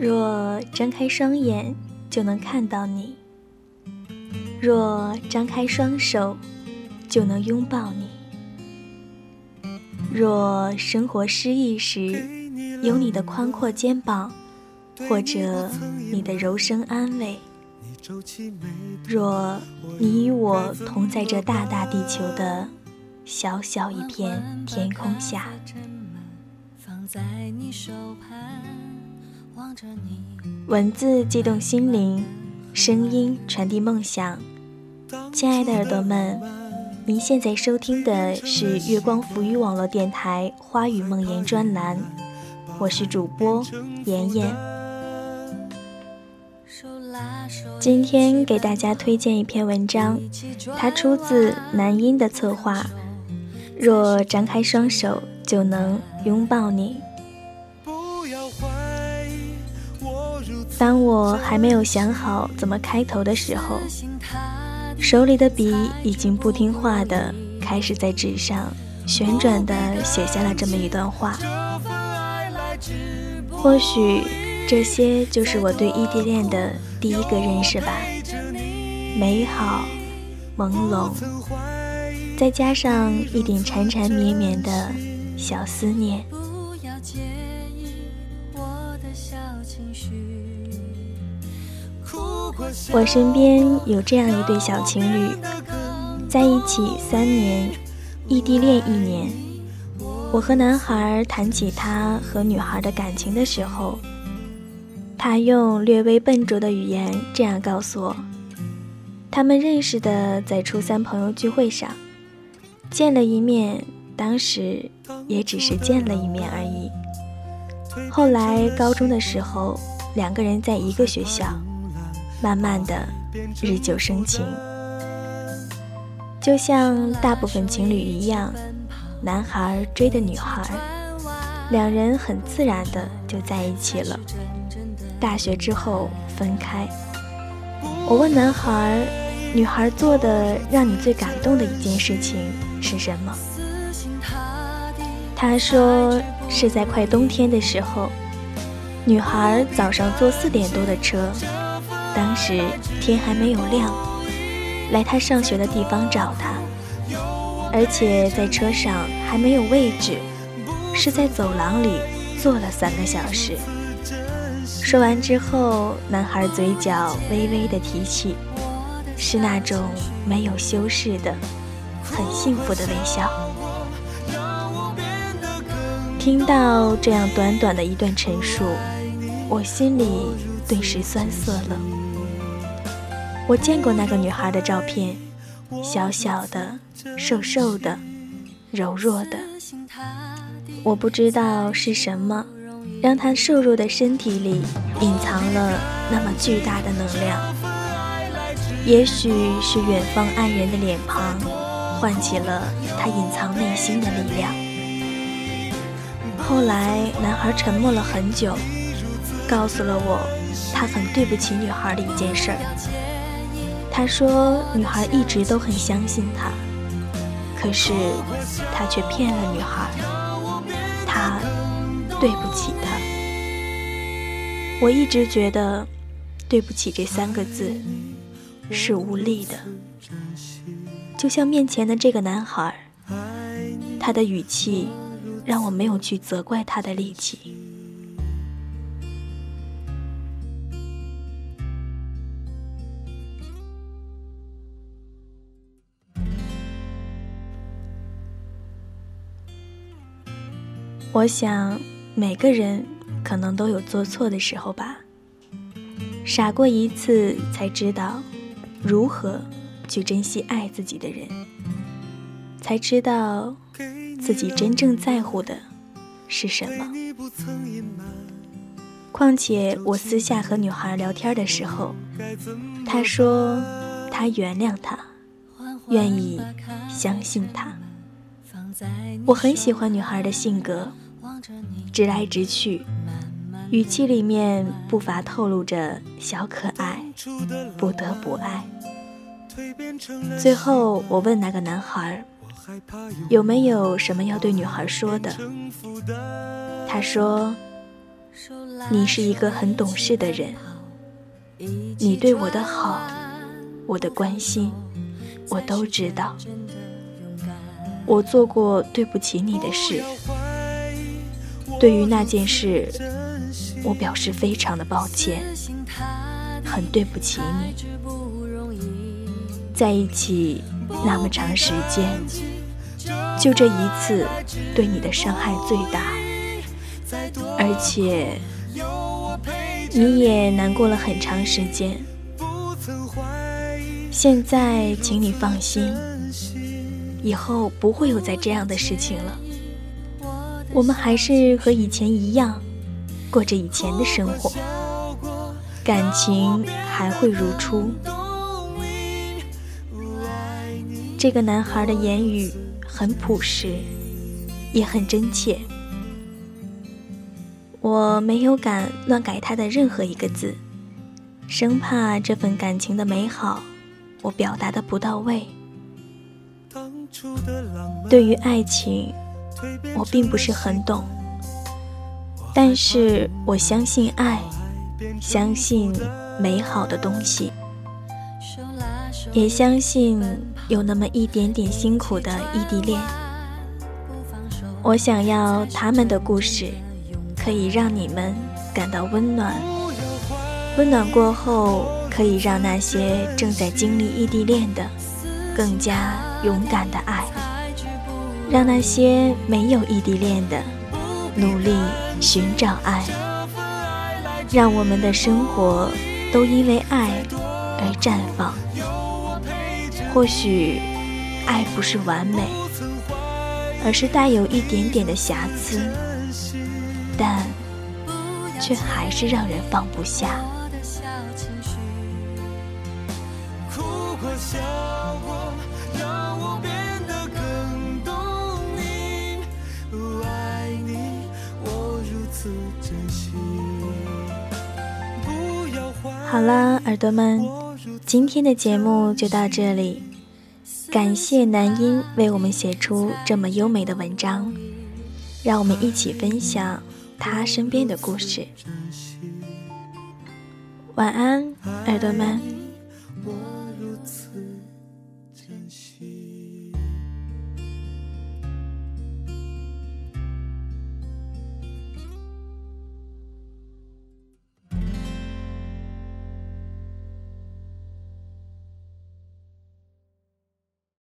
若张开双眼就能看到你，若张开双手就能拥抱你，若生活失意时有你的宽阔肩膀，或者你的柔声安慰，若你与我同在这大大地球的小小一片天空下。文字激动心灵，声音传递梦想。亲爱的耳朵们，您现在收听的是月光浮语网络电台《花语梦言》专栏，我是主播妍妍。今天给大家推荐一篇文章，它出自南音的策划。若张开双手。就能拥抱你。当我还没有想好怎么开头的时候，手里的笔已经不听话的开始在纸上旋转的写下了这么一段话。或许这些就是我对异地恋的第一个认识吧，美好，朦胧，再加上一点缠缠绵绵的。小思念。不要介意我的小情绪我身边有这样一对小情侣，在一起三年，异地恋一年。我和男孩谈起他和女孩的感情的时候，他用略微笨拙的语言这样告诉我：他们认识的在初三朋友聚会上，见了一面。当时也只是见了一面而已。后来高中的时候，两个人在一个学校，慢慢的日久生情，就像大部分情侣一样，男孩追的女孩，两人很自然的就在一起了。大学之后分开，我问男孩，女孩做的让你最感动的一件事情是什么？他说是在快冬天的时候，女孩早上坐四点多的车，当时天还没有亮，来他上学的地方找他，而且在车上还没有位置，是在走廊里坐了三个小时。说完之后，男孩嘴角微微的提起，是那种没有修饰的、很幸福的微笑。听到这样短短的一段陈述，我心里顿时酸涩了。我见过那个女孩的照片，小小的、瘦瘦的、柔弱的。我不知道是什么，让她瘦弱的身体里隐藏了那么巨大的能量。也许是远方爱人的脸庞，唤起了她隐藏内心的力量。后来，男孩沉默了很久，告诉了我他很对不起女孩的一件事儿。他说，女孩一直都很相信他，可是他却骗了女孩，他对不起她。我一直觉得“对不起”这三个字是无力的，就像面前的这个男孩，他的语气。让我没有去责怪他的力气。我想，每个人可能都有做错的时候吧。傻过一次，才知道如何去珍惜爱自己的人，才知道。自己真正在乎的是什么？况且我私下和女孩聊天的时候，她说她原谅他，愿意相信他。我很喜欢女孩的性格，直来直去，语气里面不乏透露着小可爱，不得不爱。最后我问那个男孩。有没有什么要对女孩说的？他说：“你是一个很懂事的人，你对我的好，我的关心，我都知道。我做过对不起你的事，对于那件事，我表示非常的抱歉，很对不起你。在一起那么长时间，就这一次，对你的伤害最大，而且你也难过了很长时间。现在，请你放心。以后不会有再这样的事情了。我们还是和以前一样，过着以前的生活，感情还会如初。这个男孩的言语很朴实，也很真切。我没有敢乱改他的任何一个字，生怕这份感情的美好，我表达的不到位。对于爱情，我并不是很懂，但是我相信爱，相信美好的东西，也相信有那么一点点辛苦的异地恋。我想要他们的故事，可以让你们感到温暖，温暖过后，可以让那些正在经历异地恋的。更加勇敢的爱，让那些没有异地恋的努力寻找爱，让我们的生活都因为爱而绽放。或许爱不是完美，而是带有一点点的瑕疵，但却还是让人放不下。笑好了，耳朵们，今天的节目就到这里。感谢南音为我们写出这么优美的文章，让我们一起分享他身边的故事。晚安，耳朵们。